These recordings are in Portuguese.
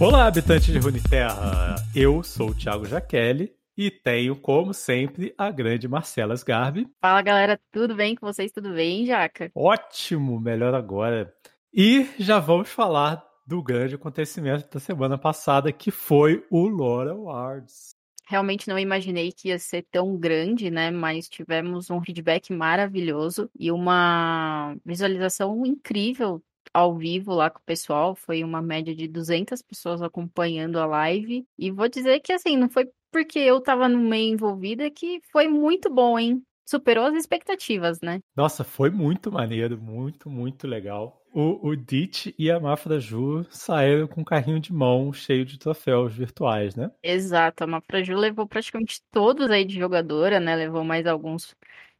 Olá, habitantes de Runeterra! Eu sou o Thiago Jaqueline e tenho, como sempre, a grande Marcela Sgarbi. Fala galera, tudo bem com vocês? Tudo bem, Jaca? Ótimo, melhor agora. E já vamos falar do grande acontecimento da semana passada, que foi o Lore Awards. Realmente não imaginei que ia ser tão grande, né? Mas tivemos um feedback maravilhoso e uma visualização incrível ao vivo lá com o pessoal. Foi uma média de 200 pessoas acompanhando a live. E vou dizer que, assim, não foi porque eu tava no meio envolvida que foi muito bom, hein? Superou as expectativas, né? Nossa, foi muito maneiro, muito, muito legal. O, o Ditch e a Mafra Ju saíram com um carrinho de mão cheio de troféus virtuais, né? Exato, a Mafra Ju levou praticamente todos aí de jogadora, né? Levou mais alguns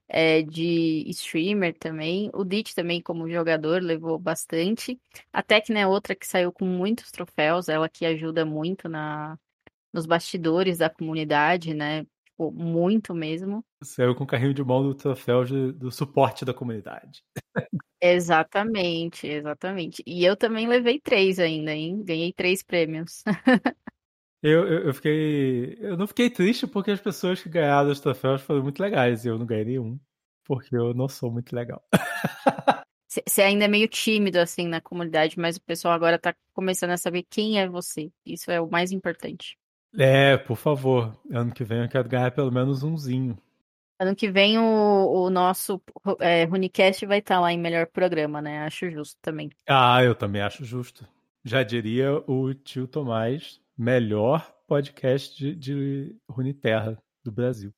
é, de streamer também. O Ditch também, como jogador, levou bastante. A Tecna é outra que saiu com muitos troféus, ela que ajuda muito na, nos bastidores da comunidade, né? Tipo, muito mesmo. Saiu com carrinho de mão do troféu de, do suporte da comunidade. Exatamente, exatamente. E eu também levei três ainda, hein? Ganhei três prêmios. Eu, eu, eu, fiquei. Eu não fiquei triste porque as pessoas que ganharam os troféus foram muito legais e eu não ganhei nenhum. Porque eu não sou muito legal. Você ainda é meio tímido assim na comunidade, mas o pessoal agora tá começando a saber quem é você. Isso é o mais importante. É, por favor. Ano que vem eu quero ganhar pelo menos umzinho. Ano que vem o, o nosso é, Runicast vai estar tá lá em melhor programa, né? Acho justo também. Ah, eu também acho justo. Já diria o tio Tomás, melhor podcast de, de Runeterra do Brasil.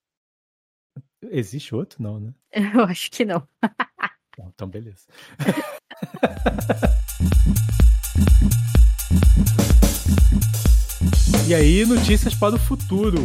Existe outro? Não, né? Eu acho que não. então, beleza. e aí, notícias para o futuro.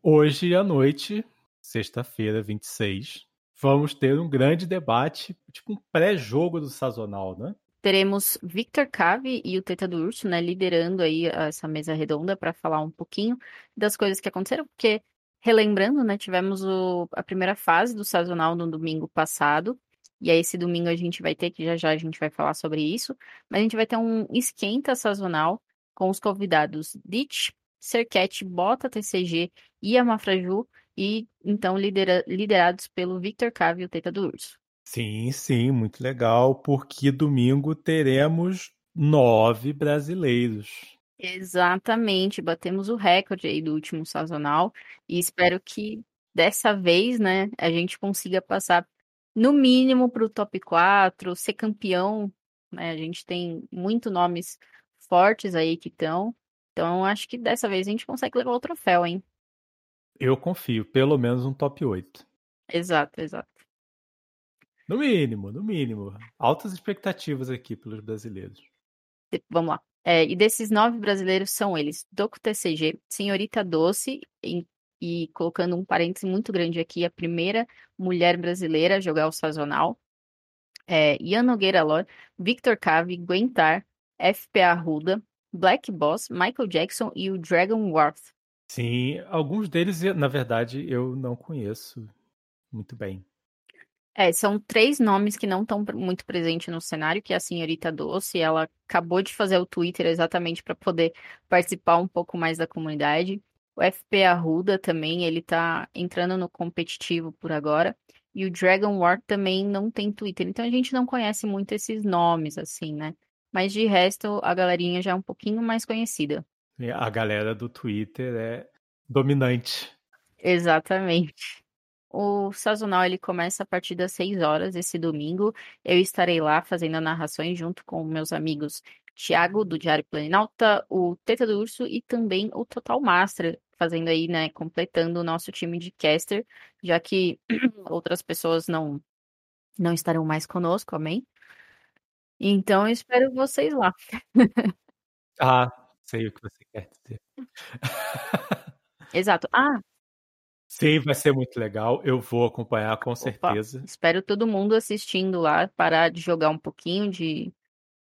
Hoje à noite, sexta-feira, 26, vamos ter um grande debate, tipo um pré-jogo do sazonal, né? teremos Victor Cave e o Teta do Urso, né, liderando aí essa mesa redonda para falar um pouquinho das coisas que aconteceram, porque relembrando, né, tivemos o, a primeira fase do sazonal no domingo passado, e aí esse domingo a gente vai ter, que já já a gente vai falar sobre isso, mas a gente vai ter um esquenta sazonal com os convidados Ditch, Serquete, Bota TCG e Amafraju, e então lidera, liderados pelo Victor Cave e o Teta do Urso. Sim, sim, muito legal, porque domingo teremos nove brasileiros. Exatamente, batemos o recorde aí do último sazonal e espero que dessa vez, né, a gente consiga passar no mínimo para o top 4, ser campeão, né? A gente tem muito nomes fortes aí que estão. Então, acho que dessa vez a gente consegue levar o troféu, hein? Eu confio, pelo menos um top 8. Exato, exato. No mínimo, no mínimo. Altas expectativas aqui pelos brasileiros. Vamos lá. É, e desses nove brasileiros são eles: Doco TCG, Senhorita Doce, e, e, colocando um parêntese muito grande aqui, a primeira mulher brasileira a jogar o sazonal. É, Ian Nogueira Lore, Victor Cave, Guentar, FPA Ruda, Black Boss, Michael Jackson e o Dragon Worth. Sim, alguns deles, na verdade, eu não conheço muito bem. É, são três nomes que não estão muito presentes no cenário, que é a senhorita Doce, ela acabou de fazer o Twitter exatamente para poder participar um pouco mais da comunidade. O FP Arruda também, ele tá entrando no competitivo por agora. E o Dragon War também não tem Twitter. Então a gente não conhece muito esses nomes, assim, né? Mas de resto, a galerinha já é um pouquinho mais conhecida. A galera do Twitter é dominante. Exatamente. O sazonal ele começa a partir das 6 horas esse domingo. Eu estarei lá fazendo narrações junto com meus amigos Tiago, do Diário Planinalta, o Teta do Urso e também o Total Master, fazendo aí, né, completando o nosso time de caster, já que outras pessoas não não estarão mais conosco, amém? Então eu espero vocês lá. ah, sei o que você quer dizer. Exato. Ah, Sim, vai ser muito legal. Eu vou acompanhar com certeza. espero todo mundo assistindo lá, parar de jogar um pouquinho, de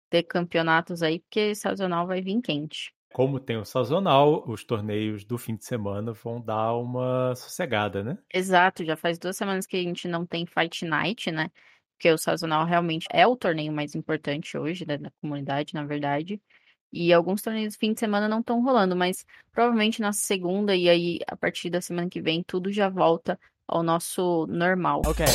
ter campeonatos aí, porque sazonal vai vir quente. como tem o sazonal, os torneios do fim de semana vão dar uma sossegada, né? Exato, já faz duas semanas que a gente não tem Fight Night, né? Porque o sazonal realmente é o torneio mais importante hoje né, da comunidade, na verdade. E alguns torneios do fim de semana não estão rolando, mas provavelmente na segunda e aí a partir da semana que vem tudo já volta ao nosso normal. Ok.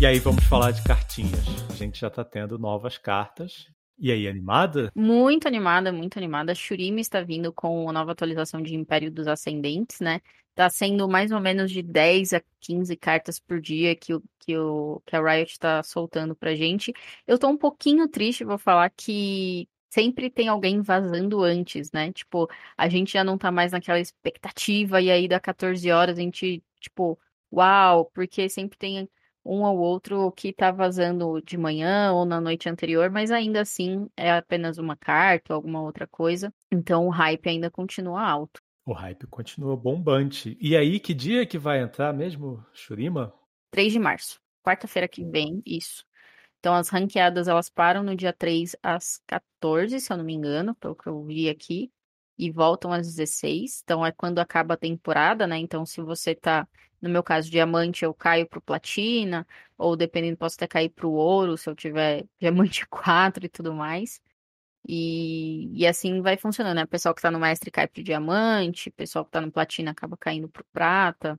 E aí vamos falar de cartinhas. A gente já tá tendo novas cartas. E aí, animada? Muito animada, muito animada. Shurima está vindo com a nova atualização de Império dos Ascendentes, né? Tá sendo mais ou menos de 10 a 15 cartas por dia que, o, que, o, que a Riot tá soltando pra gente. Eu tô um pouquinho triste, vou falar que sempre tem alguém vazando antes, né? Tipo, a gente já não tá mais naquela expectativa, e aí dá 14 horas a gente, tipo, uau, porque sempre tem um ou outro que tá vazando de manhã ou na noite anterior, mas ainda assim é apenas uma carta ou alguma outra coisa. Então o hype ainda continua alto. O hype continua bombante. E aí, que dia que vai entrar mesmo, Shurima? 3 de março. Quarta-feira que vem, isso. Então as ranqueadas elas param no dia 3 às 14, se eu não me engano, pelo que eu vi aqui, e voltam às 16. Então é quando acaba a temporada, né? Então se você tá no meu caso, diamante, eu caio pro platina, ou dependendo, posso até cair pro ouro, se eu tiver diamante 4 e tudo mais. E, e assim vai funcionando, né? O pessoal que tá no mestre cai pro diamante, o pessoal que tá no platina acaba caindo pro prata.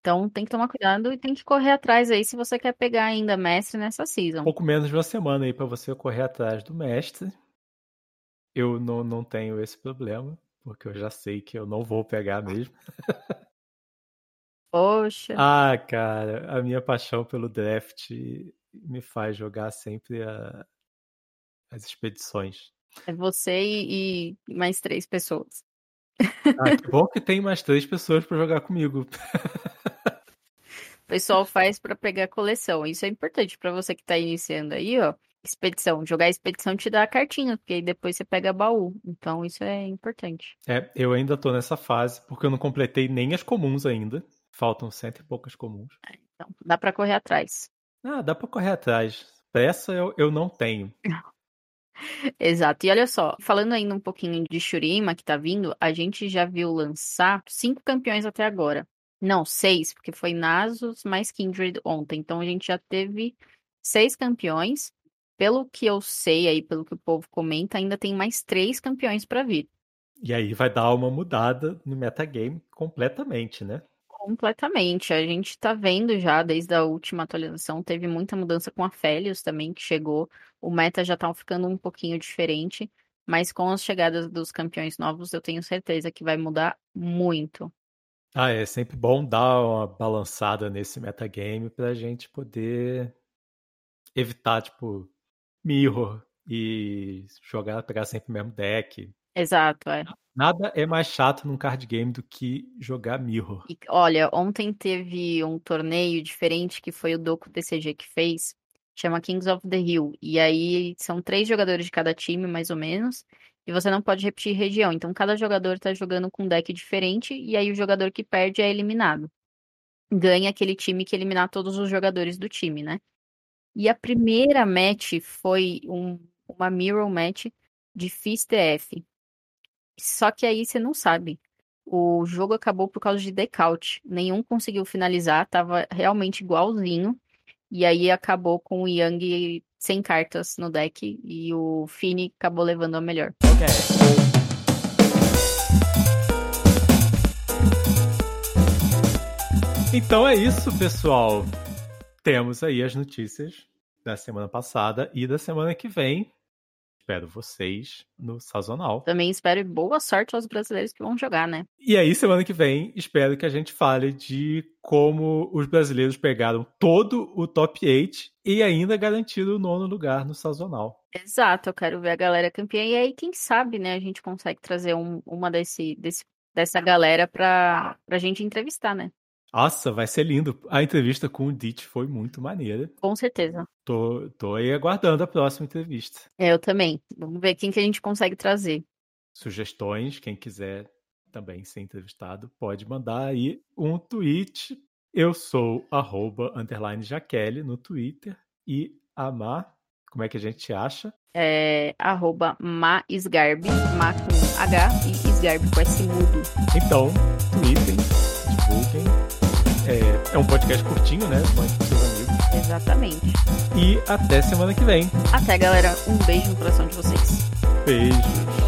Então tem que tomar cuidado e tem que correr atrás aí se você quer pegar ainda mestre nessa season. Pouco menos de uma semana aí para você correr atrás do mestre. Eu não, não tenho esse problema, porque eu já sei que eu não vou pegar mesmo. Poxa. Ah, cara, a minha paixão pelo draft me faz jogar sempre a... as expedições. É você e, e mais três pessoas. Ah, que bom que tem mais três pessoas para jogar comigo. O pessoal faz para pegar coleção. Isso é importante para você que tá iniciando aí, ó. Expedição. Jogar expedição te dá a cartinha, porque aí depois você pega baú. Então isso é importante. É, eu ainda tô nessa fase, porque eu não completei nem as comuns ainda. Faltam cento e poucas comuns. É, então, dá para correr atrás. Ah, dá para correr atrás. Pressa eu, eu não tenho. Exato. E olha só, falando ainda um pouquinho de Shurima que tá vindo, a gente já viu lançar cinco campeões até agora. Não, seis, porque foi Nasus mais Kindred ontem. Então a gente já teve seis campeões. Pelo que eu sei aí, pelo que o povo comenta, ainda tem mais três campeões para vir. E aí vai dar uma mudada no metagame completamente, né? Completamente. A gente tá vendo já, desde a última atualização, teve muita mudança com a Felios também, que chegou. O meta já tá ficando um pouquinho diferente, mas com as chegadas dos campeões novos, eu tenho certeza que vai mudar muito. Ah, é sempre bom dar uma balançada nesse metagame pra gente poder evitar, tipo, mirror e jogar, pegar sempre o mesmo deck. Exato, é. Nada é mais chato num card game do que jogar Mirror. E, olha, ontem teve um torneio diferente que foi o Doku TCG que fez, chama Kings of the Hill. E aí são três jogadores de cada time, mais ou menos, e você não pode repetir região. Então cada jogador tá jogando com um deck diferente, e aí o jogador que perde é eliminado. Ganha aquele time que eliminar todos os jogadores do time, né? E a primeira match foi um, uma Mirror match de FIS TF. Só que aí você não sabe. O jogo acabou por causa de decaute. Nenhum conseguiu finalizar, tava realmente igualzinho. E aí acabou com o Yang sem cartas no deck e o Fini acabou levando a melhor. Ok. Então é isso, pessoal. Temos aí as notícias da semana passada e da semana que vem. Espero vocês no sazonal. Também espero boa sorte aos brasileiros que vão jogar, né? E aí, semana que vem, espero que a gente fale de como os brasileiros pegaram todo o top 8 e ainda garantiram o nono lugar no sazonal. Exato, eu quero ver a galera campeã. E aí, quem sabe, né, a gente consegue trazer um, uma desse, desse, dessa galera pra, pra gente entrevistar, né? Nossa, vai ser lindo. A entrevista com o Ditch foi muito maneira. Com certeza. Tô, tô aí aguardando a próxima entrevista. É, eu também. Vamos ver quem que a gente consegue trazer. Sugestões, quem quiser também ser entrevistado, pode mandar aí um tweet. Eu sou arroba, underline Jaqueline no Twitter e Amar como é que a gente acha? É arroba maisgarb, ma com H e isgarb com S mudo. Então, tweetem, divulguem. É, é um podcast curtinho, né? Mande pros seus amigos. Exatamente. E até semana que vem. Até, galera. Um beijo no coração de vocês. Beijos.